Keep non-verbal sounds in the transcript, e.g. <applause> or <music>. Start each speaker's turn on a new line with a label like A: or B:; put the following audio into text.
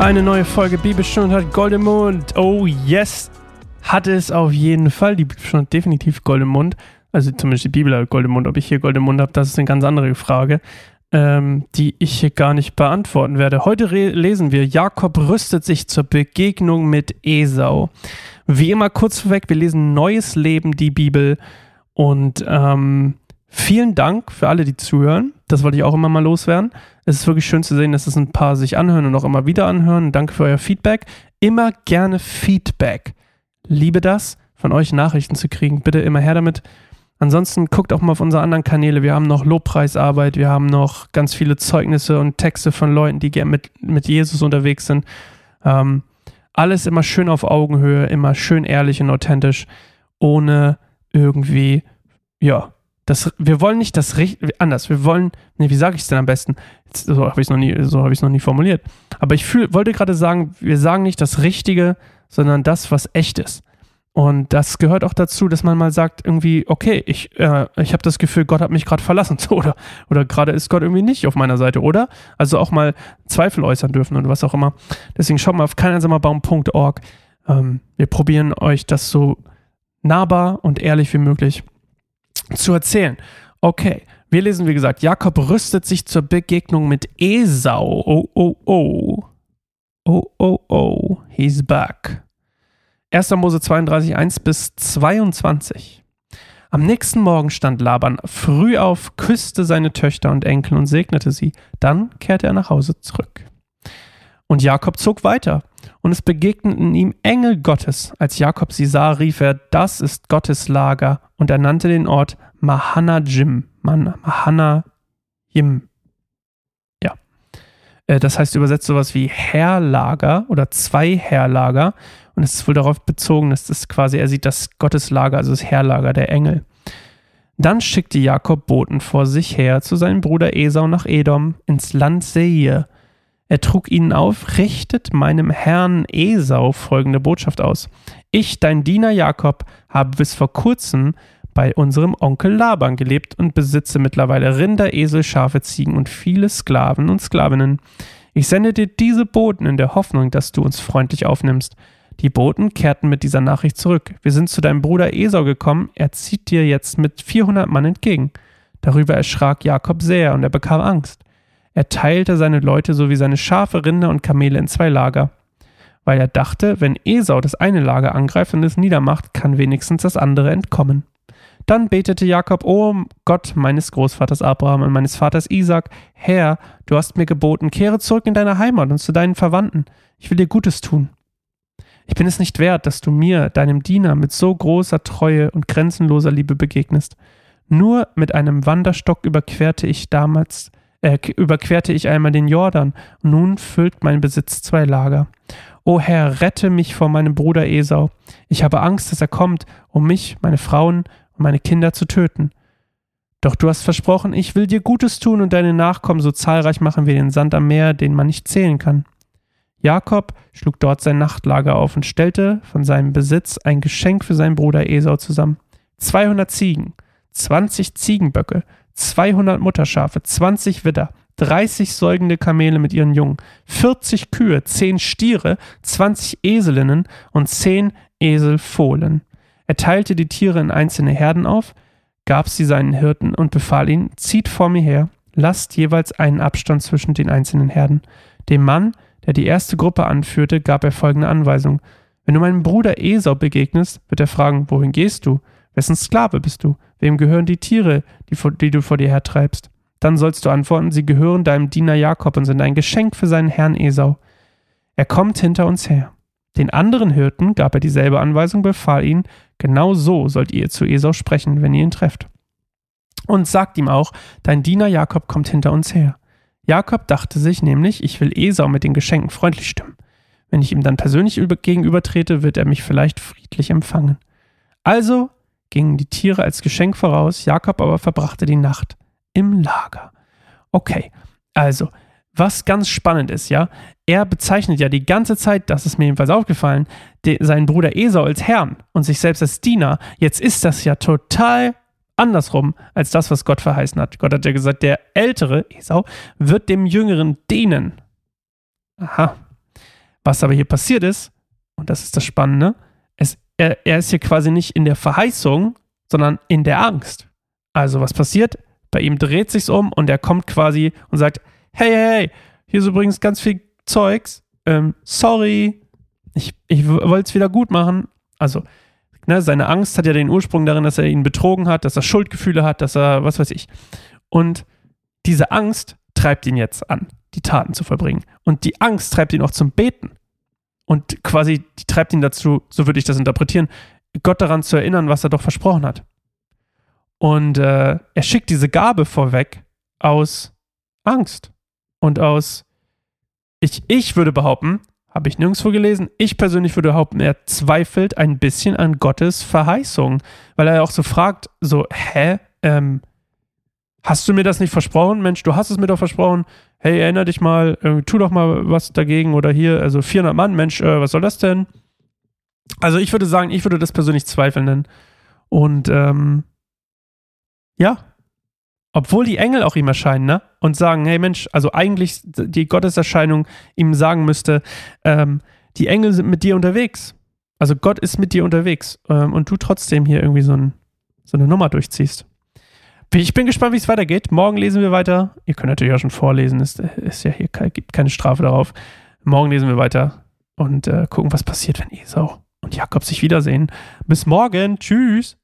A: Eine neue Folge Bibelstunde hat Golden Mund. Oh yes, hat es auf jeden Fall. Die Bibelstunde hat definitiv Golden Mund. Also zumindest die Bibel hat Golden Mund. Ob ich hier Golden Mund habe, das ist eine ganz andere Frage, ähm, die ich hier gar nicht beantworten werde. Heute lesen wir, Jakob rüstet sich zur Begegnung mit Esau. Wie immer kurz vorweg, wir lesen Neues Leben, die Bibel. Und ähm, vielen Dank für alle, die zuhören. Das wollte ich auch immer mal loswerden. Es ist wirklich schön zu sehen, dass es ein paar sich anhören und auch immer wieder anhören. Danke für euer Feedback. Immer gerne Feedback. Liebe das, von euch Nachrichten zu kriegen. Bitte immer her damit. Ansonsten guckt auch mal auf unsere anderen Kanäle. Wir haben noch Lobpreisarbeit, wir haben noch ganz viele Zeugnisse und Texte von Leuten, die gerne mit, mit Jesus unterwegs sind. Ähm, alles immer schön auf Augenhöhe, immer schön ehrlich und authentisch, ohne irgendwie, ja, das, wir wollen nicht das anders. Wir wollen, nee, wie sage ich es denn am besten? So habe ich es noch nie, so habe ich es noch nie formuliert. Aber ich fühl, wollte gerade sagen, wir sagen nicht das Richtige, sondern das, was echt ist. Und das gehört auch dazu, dass man mal sagt, irgendwie, okay, ich, äh, ich habe das Gefühl, Gott hat mich gerade verlassen, <laughs> oder, oder gerade ist Gott irgendwie nicht auf meiner Seite, oder? Also auch mal Zweifel äußern dürfen und was auch immer. Deswegen schaut mal auf keineinsamerbaum.org. Ähm, wir probieren euch das so nahbar und ehrlich wie möglich zu erzählen. Okay, wir lesen, wie gesagt, Jakob rüstet sich zur Begegnung mit Esau. Oh, oh, oh. Oh, oh, oh. He's back. 1. Mose 32, 1 bis 22. Am nächsten Morgen stand Laban früh auf, küsste seine Töchter und Enkel und segnete sie. Dann kehrte er nach Hause zurück. Und Jakob zog weiter. Und es begegneten ihm Engel Gottes. Als Jakob sie sah, rief er, das ist Gottes Lager. Und er nannte den Ort Mahanajim. Mahanajim. Ja. Äh, das heißt übersetzt sowas wie Herrlager oder zwei Herrlager. Und es ist wohl darauf bezogen, dass das quasi, er sieht das Gotteslager, also das Herrlager der Engel. Dann schickte Jakob Boten vor sich her zu seinem Bruder Esau nach Edom ins Land Seir er trug ihnen auf, richtet meinem Herrn Esau folgende Botschaft aus. Ich, dein Diener Jakob, habe bis vor kurzem bei unserem Onkel Laban gelebt und besitze mittlerweile Rinder, Esel, Schafe, Ziegen und viele Sklaven und Sklavinnen. Ich sende dir diese Boten in der Hoffnung, dass du uns freundlich aufnimmst. Die Boten kehrten mit dieser Nachricht zurück. Wir sind zu deinem Bruder Esau gekommen, er zieht dir jetzt mit 400 Mann entgegen. Darüber erschrak Jakob sehr und er bekam Angst. Er teilte seine Leute sowie seine Schafe, Rinder und Kamele in zwei Lager. Weil er dachte, wenn Esau das eine Lager angreift und es niedermacht, kann wenigstens das andere entkommen. Dann betete Jakob, O Gott meines Großvaters Abraham und meines Vaters Isaac, Herr, du hast mir geboten, kehre zurück in deine Heimat und zu deinen Verwandten. Ich will dir Gutes tun. Ich bin es nicht wert, dass du mir, deinem Diener, mit so großer Treue und grenzenloser Liebe begegnest. Nur mit einem Wanderstock überquerte ich damals äh, überquerte ich einmal den Jordan, nun füllt mein Besitz zwei Lager. O Herr, rette mich vor meinem Bruder Esau. Ich habe Angst, dass er kommt, um mich, meine Frauen und meine Kinder zu töten. Doch du hast versprochen, ich will dir Gutes tun und deine Nachkommen so zahlreich machen wie den Sand am Meer, den man nicht zählen kann. Jakob schlug dort sein Nachtlager auf und stellte von seinem Besitz ein Geschenk für seinen Bruder Esau zusammen. 200 Ziegen, 20 Ziegenböcke, 200 Mutterschafe, 20 Widder, 30 säugende Kamele mit ihren Jungen, 40 Kühe, 10 Stiere, 20 Eselinnen und 10 Eselfohlen. Er teilte die Tiere in einzelne Herden auf, gab sie seinen Hirten und befahl ihnen, zieht vor mir her, lasst jeweils einen Abstand zwischen den einzelnen Herden. Dem Mann, der die erste Gruppe anführte, gab er folgende Anweisung. Wenn du meinem Bruder Esau begegnest, wird er fragen, wohin gehst du? Wessen Sklave bist du? Wem gehören die Tiere, die, die du vor dir hertreibst? Dann sollst du antworten, sie gehören deinem Diener Jakob und sind ein Geschenk für seinen Herrn Esau. Er kommt hinter uns her. Den anderen Hirten gab er dieselbe Anweisung, befahl ihnen, genau so sollt ihr zu Esau sprechen, wenn ihr ihn trefft. Und sagt ihm auch, dein Diener Jakob kommt hinter uns her. Jakob dachte sich nämlich, ich will Esau mit den Geschenken freundlich stimmen. Wenn ich ihm dann persönlich gegenübertrete, wird er mich vielleicht friedlich empfangen. Also gingen die Tiere als Geschenk voraus, Jakob aber verbrachte die Nacht im Lager. Okay, also, was ganz spannend ist, ja, er bezeichnet ja die ganze Zeit, das ist mir jedenfalls aufgefallen, de, seinen Bruder Esau als Herrn und sich selbst als Diener. Jetzt ist das ja total andersrum als das, was Gott verheißen hat. Gott hat ja gesagt, der ältere Esau wird dem jüngeren dienen. Aha. Was aber hier passiert ist, und das ist das Spannende, er, er ist hier quasi nicht in der Verheißung, sondern in der Angst. Also was passiert? Bei ihm dreht sich's um und er kommt quasi und sagt, hey, hey, hier ist übrigens ganz viel Zeugs, ähm, sorry, ich, ich wollte es wieder gut machen. Also, ne, seine Angst hat ja den Ursprung darin, dass er ihn betrogen hat, dass er Schuldgefühle hat, dass er, was weiß ich. Und diese Angst treibt ihn jetzt an, die Taten zu vollbringen. Und die Angst treibt ihn auch zum Beten. Und quasi, treibt ihn dazu, so würde ich das interpretieren, Gott daran zu erinnern, was er doch versprochen hat. Und äh, er schickt diese Gabe vorweg aus Angst und aus, ich, ich würde behaupten, habe ich nirgendwo gelesen, ich persönlich würde behaupten, er zweifelt ein bisschen an Gottes Verheißung, weil er auch so fragt, so, hä, ähm, hast du mir das nicht versprochen? Mensch, du hast es mir doch versprochen. Hey, erinnere dich mal, äh, tu doch mal was dagegen oder hier, also 400 Mann, Mensch, äh, was soll das denn? Also ich würde sagen, ich würde das persönlich zweifeln nennen. Und ähm, ja, obwohl die Engel auch ihm erscheinen, ne? Und sagen, hey Mensch, also eigentlich die Gotteserscheinung ihm sagen müsste, ähm, die Engel sind mit dir unterwegs. Also Gott ist mit dir unterwegs ähm, und du trotzdem hier irgendwie so, ein, so eine Nummer durchziehst. Ich bin gespannt, wie es weitergeht. Morgen lesen wir weiter. Ihr könnt natürlich auch schon vorlesen, ist, ist ja hier gibt keine Strafe darauf. Morgen lesen wir weiter und äh, gucken, was passiert, wenn Esau und Jakob sich wiedersehen. Bis morgen. Tschüss.